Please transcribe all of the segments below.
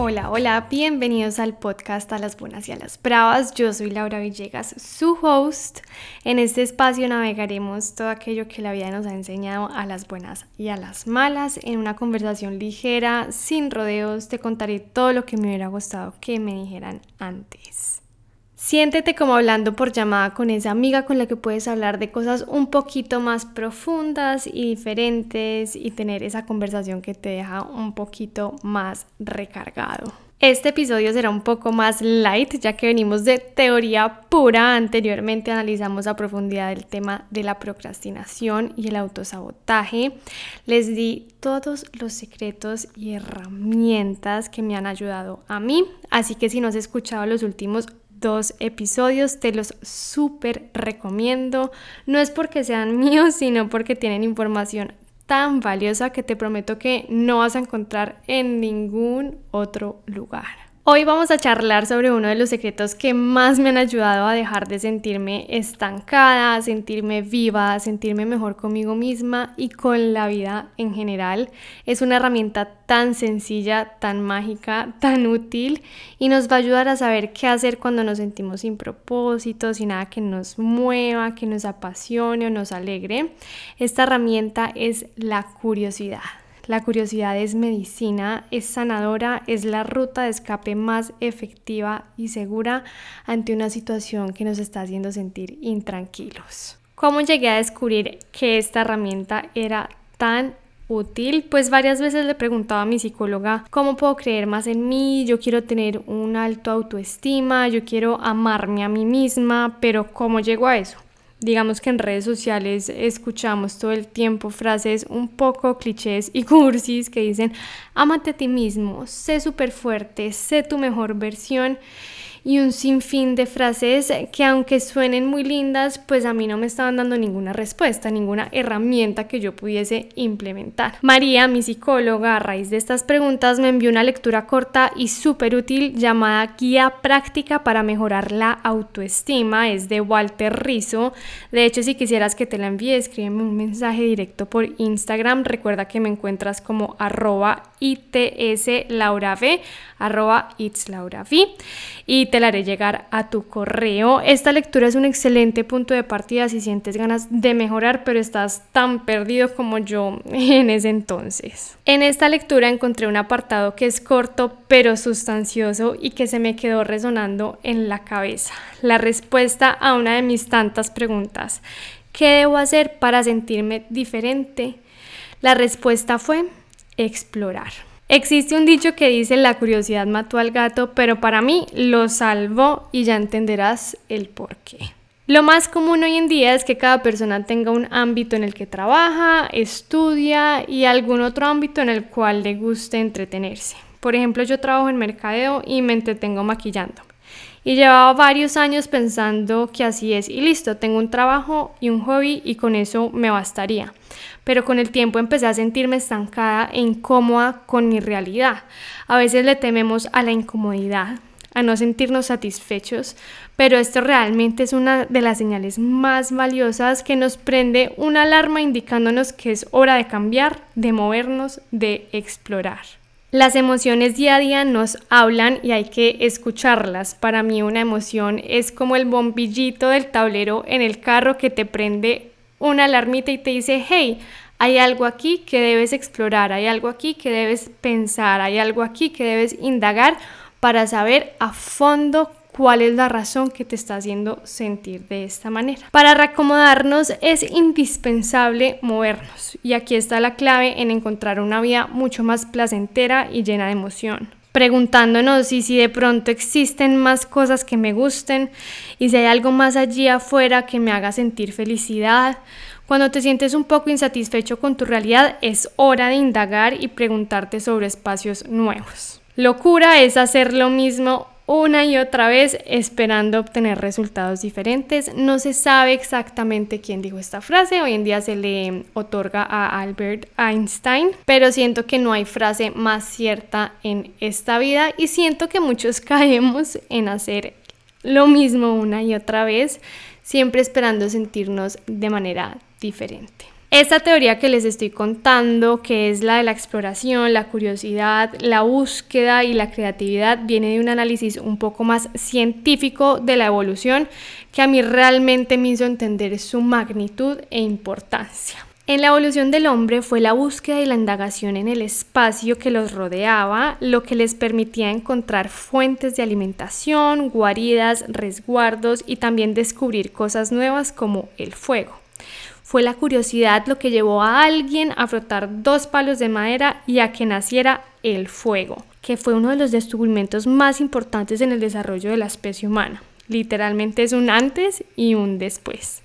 Hola, hola, bienvenidos al podcast A las Buenas y a las Bravas. Yo soy Laura Villegas, su host. En este espacio navegaremos todo aquello que la vida nos ha enseñado a las buenas y a las malas. En una conversación ligera, sin rodeos, te contaré todo lo que me hubiera gustado que me dijeran antes. Siéntete como hablando por llamada con esa amiga con la que puedes hablar de cosas un poquito más profundas y diferentes y tener esa conversación que te deja un poquito más recargado. Este episodio será un poco más light ya que venimos de teoría pura. Anteriormente analizamos a profundidad el tema de la procrastinación y el autosabotaje. Les di todos los secretos y herramientas que me han ayudado a mí. Así que si no has escuchado los últimos dos episodios, te los súper recomiendo. No es porque sean míos, sino porque tienen información tan valiosa que te prometo que no vas a encontrar en ningún otro lugar. Hoy vamos a charlar sobre uno de los secretos que más me han ayudado a dejar de sentirme estancada, a sentirme viva, a sentirme mejor conmigo misma y con la vida en general. Es una herramienta tan sencilla, tan mágica, tan útil y nos va a ayudar a saber qué hacer cuando nos sentimos sin propósito, sin nada que nos mueva, que nos apasione o nos alegre. Esta herramienta es la curiosidad. La curiosidad es medicina, es sanadora, es la ruta de escape más efectiva y segura ante una situación que nos está haciendo sentir intranquilos. ¿Cómo llegué a descubrir que esta herramienta era tan útil? Pues varias veces le preguntaba a mi psicóloga cómo puedo creer más en mí, yo quiero tener un alto autoestima, yo quiero amarme a mí misma, pero ¿cómo llego a eso? Digamos que en redes sociales escuchamos todo el tiempo frases un poco clichés y cursis que dicen, ámate a ti mismo, sé súper fuerte, sé tu mejor versión y un sinfín de frases que aunque suenen muy lindas, pues a mí no me estaban dando ninguna respuesta, ninguna herramienta que yo pudiese implementar. María, mi psicóloga, a raíz de estas preguntas me envió una lectura corta y súper útil llamada Guía Práctica para Mejorar la Autoestima. Es de Walter Rizzo. De hecho, si quisieras que te la envíe, escríbeme un mensaje directo por Instagram. Recuerda que me encuentras como arroba itslaurav, itslaurav. Y te la haré llegar a tu correo. Esta lectura es un excelente punto de partida si sientes ganas de mejorar, pero estás tan perdido como yo en ese entonces. En esta lectura encontré un apartado que es corto pero sustancioso y que se me quedó resonando en la cabeza. La respuesta a una de mis tantas preguntas. ¿Qué debo hacer para sentirme diferente? La respuesta fue explorar. Existe un dicho que dice la curiosidad mató al gato, pero para mí lo salvó y ya entenderás el por qué. Lo más común hoy en día es que cada persona tenga un ámbito en el que trabaja, estudia y algún otro ámbito en el cual le guste entretenerse. Por ejemplo, yo trabajo en mercadeo y me entretengo maquillando. Y llevaba varios años pensando que así es y listo, tengo un trabajo y un hobby y con eso me bastaría pero con el tiempo empecé a sentirme estancada e incómoda con mi realidad. A veces le tememos a la incomodidad, a no sentirnos satisfechos, pero esto realmente es una de las señales más valiosas que nos prende una alarma indicándonos que es hora de cambiar, de movernos, de explorar. Las emociones día a día nos hablan y hay que escucharlas. Para mí una emoción es como el bombillito del tablero en el carro que te prende una alarmita y te dice, hey, hay algo aquí que debes explorar, hay algo aquí que debes pensar, hay algo aquí que debes indagar para saber a fondo cuál es la razón que te está haciendo sentir de esta manera. Para reacomodarnos es indispensable movernos y aquí está la clave en encontrar una vida mucho más placentera y llena de emoción preguntándonos si, si de pronto existen más cosas que me gusten y si hay algo más allí afuera que me haga sentir felicidad. Cuando te sientes un poco insatisfecho con tu realidad, es hora de indagar y preguntarte sobre espacios nuevos. Locura es hacer lo mismo una y otra vez esperando obtener resultados diferentes. No se sabe exactamente quién dijo esta frase, hoy en día se le otorga a Albert Einstein, pero siento que no hay frase más cierta en esta vida y siento que muchos caemos en hacer lo mismo una y otra vez, siempre esperando sentirnos de manera diferente. Esta teoría que les estoy contando, que es la de la exploración, la curiosidad, la búsqueda y la creatividad, viene de un análisis un poco más científico de la evolución que a mí realmente me hizo entender su magnitud e importancia. En la evolución del hombre fue la búsqueda y la indagación en el espacio que los rodeaba lo que les permitía encontrar fuentes de alimentación, guaridas, resguardos y también descubrir cosas nuevas como el fuego. Fue la curiosidad lo que llevó a alguien a frotar dos palos de madera y a que naciera el fuego, que fue uno de los descubrimientos más importantes en el desarrollo de la especie humana. Literalmente es un antes y un después.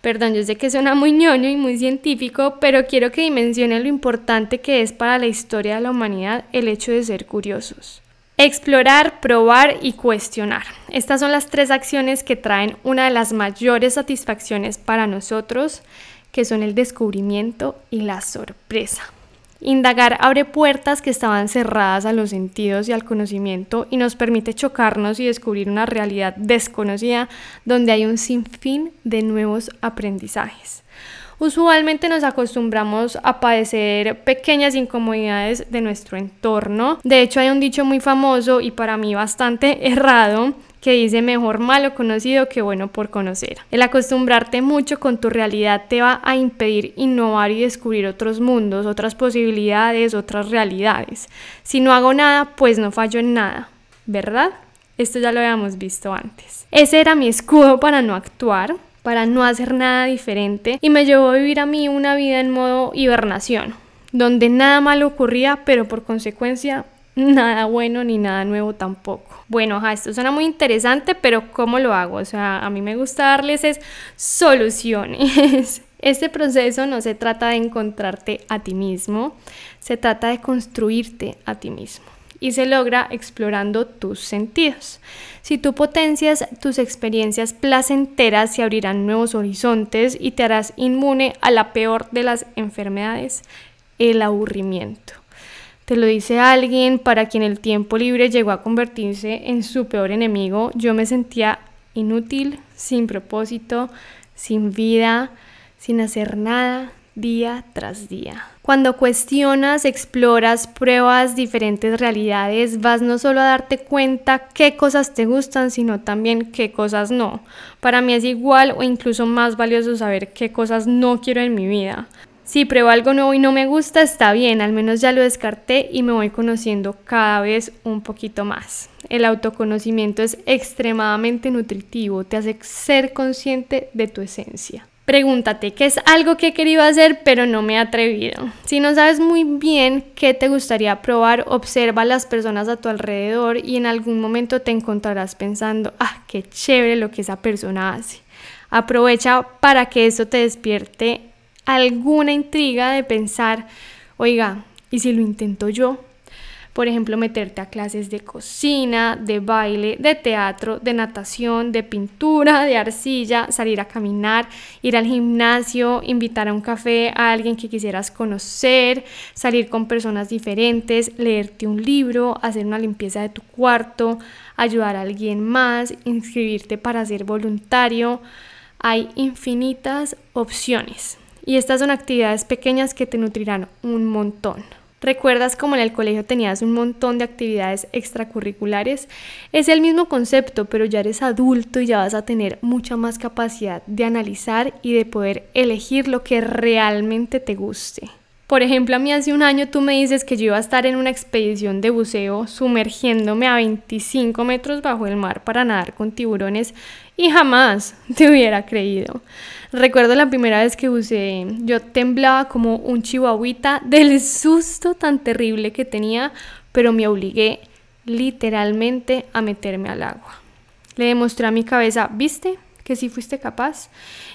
Perdón, yo sé que suena muy ñoño y muy científico, pero quiero que dimensionen lo importante que es para la historia de la humanidad el hecho de ser curiosos. Explorar, probar y cuestionar. Estas son las tres acciones que traen una de las mayores satisfacciones para nosotros, que son el descubrimiento y la sorpresa. Indagar abre puertas que estaban cerradas a los sentidos y al conocimiento y nos permite chocarnos y descubrir una realidad desconocida donde hay un sinfín de nuevos aprendizajes. Usualmente nos acostumbramos a padecer pequeñas incomodidades de nuestro entorno. De hecho, hay un dicho muy famoso y para mí bastante errado que dice mejor malo conocido que bueno por conocer. El acostumbrarte mucho con tu realidad te va a impedir innovar y descubrir otros mundos, otras posibilidades, otras realidades. Si no hago nada, pues no fallo en nada, ¿verdad? Esto ya lo habíamos visto antes. Ese era mi escudo para no actuar para no hacer nada diferente y me llevó a vivir a mí una vida en modo hibernación, donde nada malo ocurría, pero por consecuencia nada bueno ni nada nuevo tampoco. Bueno, esto suena muy interesante, pero ¿cómo lo hago? O sea, a mí me gusta darles es soluciones. Este proceso no se trata de encontrarte a ti mismo, se trata de construirte a ti mismo y se logra explorando tus sentidos. Si tú potencias tus experiencias placenteras, se abrirán nuevos horizontes y te harás inmune a la peor de las enfermedades, el aburrimiento. Te lo dice alguien para quien el tiempo libre llegó a convertirse en su peor enemigo. Yo me sentía inútil, sin propósito, sin vida, sin hacer nada, día tras día. Cuando cuestionas, exploras, pruebas diferentes realidades, vas no solo a darte cuenta qué cosas te gustan, sino también qué cosas no. Para mí es igual o incluso más valioso saber qué cosas no quiero en mi vida. Si pruebo algo nuevo y no me gusta, está bien, al menos ya lo descarté y me voy conociendo cada vez un poquito más. El autoconocimiento es extremadamente nutritivo, te hace ser consciente de tu esencia. Pregúntate qué es algo que he querido hacer pero no me he atrevido. Si no sabes muy bien qué te gustaría probar, observa a las personas a tu alrededor y en algún momento te encontrarás pensando, ah, qué chévere lo que esa persona hace. Aprovecha para que eso te despierte alguna intriga de pensar, oiga, ¿y si lo intento yo? por ejemplo, meterte a clases de cocina, de baile, de teatro, de natación, de pintura, de arcilla, salir a caminar, ir al gimnasio, invitar a un café a alguien que quisieras conocer, salir con personas diferentes, leerte un libro, hacer una limpieza de tu cuarto, ayudar a alguien más, inscribirte para ser voluntario. Hay infinitas opciones y estas son actividades pequeñas que te nutrirán un montón. ¿Recuerdas cómo en el colegio tenías un montón de actividades extracurriculares? Es el mismo concepto, pero ya eres adulto y ya vas a tener mucha más capacidad de analizar y de poder elegir lo que realmente te guste. Por ejemplo, a mí hace un año tú me dices que yo iba a estar en una expedición de buceo sumergiéndome a 25 metros bajo el mar para nadar con tiburones y jamás te hubiera creído. Recuerdo la primera vez que buceé, yo temblaba como un chihuahuita del susto tan terrible que tenía, pero me obligué literalmente a meterme al agua. Le demostré a mi cabeza, ¿viste? que sí fuiste capaz.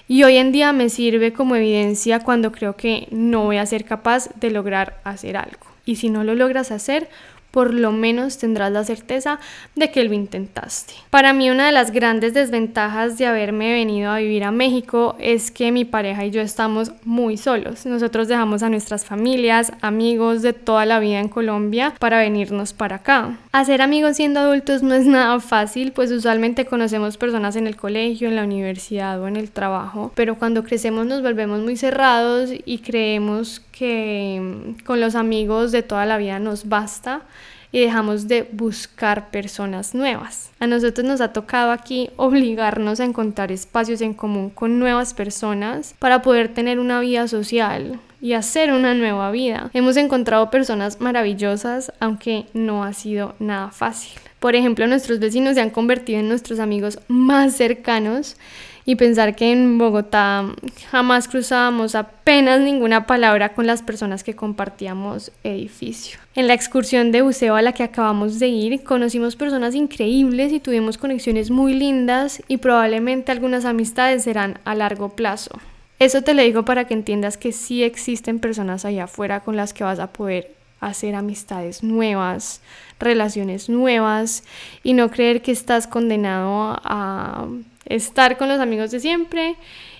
Y hoy en día me sirve como evidencia cuando creo que no voy a ser capaz de lograr hacer algo. Y si no lo logras hacer, por lo menos tendrás la certeza de que lo intentaste. Para mí una de las grandes desventajas de haberme venido a vivir a México es que mi pareja y yo estamos muy solos. Nosotros dejamos a nuestras familias, amigos de toda la vida en Colombia para venirnos para acá. Hacer amigos siendo adultos no es nada fácil, pues usualmente conocemos personas en el colegio, en la universidad o en el trabajo, pero cuando crecemos nos volvemos muy cerrados y creemos que mm, con los amigos de toda la vida nos basta y dejamos de buscar personas nuevas. A nosotros nos ha tocado aquí obligarnos a encontrar espacios en común con nuevas personas para poder tener una vida social y hacer una nueva vida. Hemos encontrado personas maravillosas, aunque no ha sido nada fácil. Por ejemplo, nuestros vecinos se han convertido en nuestros amigos más cercanos y pensar que en Bogotá jamás cruzábamos apenas ninguna palabra con las personas que compartíamos edificio. En la excursión de buceo a la que acabamos de ir, conocimos personas increíbles y tuvimos conexiones muy lindas y probablemente algunas amistades serán a largo plazo. Eso te lo digo para que entiendas que sí existen personas allá afuera con las que vas a poder hacer amistades nuevas, relaciones nuevas y no creer que estás condenado a estar con los amigos de siempre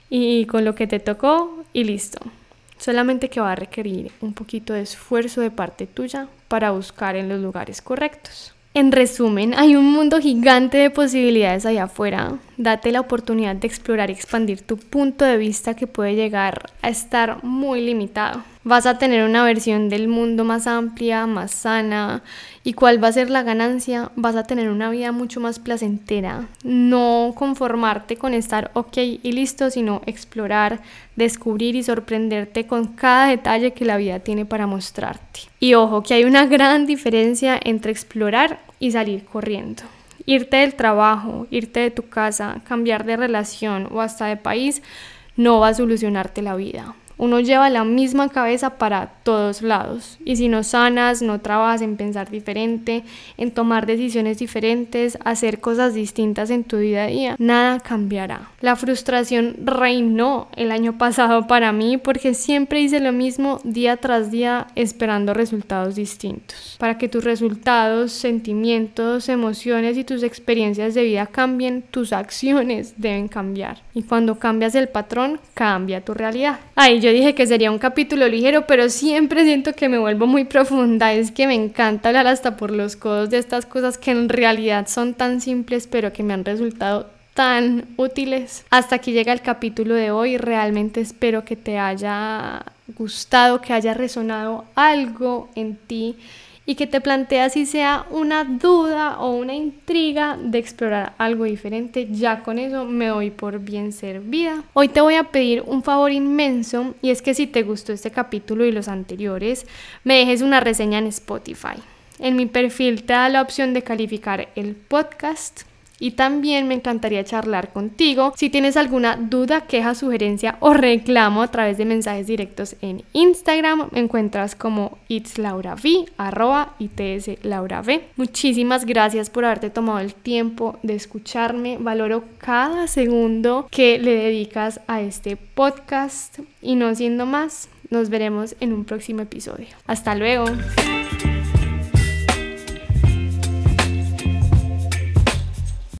y con lo que te tocó y listo. Solamente que va a requerir un poquito de esfuerzo de parte tuya para buscar en los lugares correctos. En resumen, hay un mundo gigante de posibilidades allá afuera. Date la oportunidad de explorar y expandir tu punto de vista que puede llegar a estar muy limitado. Vas a tener una versión del mundo más amplia, más sana. ¿Y cuál va a ser la ganancia? Vas a tener una vida mucho más placentera. No conformarte con estar ok y listo, sino explorar, descubrir y sorprenderte con cada detalle que la vida tiene para mostrarte. Y ojo, que hay una gran diferencia entre explorar y salir corriendo. Irte del trabajo, irte de tu casa, cambiar de relación o hasta de país no va a solucionarte la vida uno lleva la misma cabeza para todos lados. Y si no sanas, no trabajas en pensar diferente, en tomar decisiones diferentes, hacer cosas distintas en tu día a día, nada cambiará. La frustración reinó el año pasado para mí porque siempre hice lo mismo día tras día esperando resultados distintos. Para que tus resultados, sentimientos, emociones y tus experiencias de vida cambien, tus acciones deben cambiar. Y cuando cambias el patrón, cambia tu realidad. Ay, yo dije que sería un capítulo ligero, pero siempre siento que me vuelvo muy profunda. Es que me encanta hablar hasta por los codos de estas cosas que en realidad son tan simples, pero que me han resultado tan útiles. Hasta aquí llega el capítulo de hoy. Realmente espero que te haya gustado, que haya resonado algo en ti y que te planteas si sea una duda o una intriga de explorar algo diferente, ya con eso me doy por bien servida. Hoy te voy a pedir un favor inmenso y es que si te gustó este capítulo y los anteriores, me dejes una reseña en Spotify. En mi perfil te da la opción de calificar el podcast y también me encantaría charlar contigo. Si tienes alguna duda, queja, sugerencia o reclamo a través de mensajes directos en Instagram, me encuentras como itslaurav, arroba itslaurav. Muchísimas gracias por haberte tomado el tiempo de escucharme. Valoro cada segundo que le dedicas a este podcast. Y no siendo más, nos veremos en un próximo episodio. Hasta luego.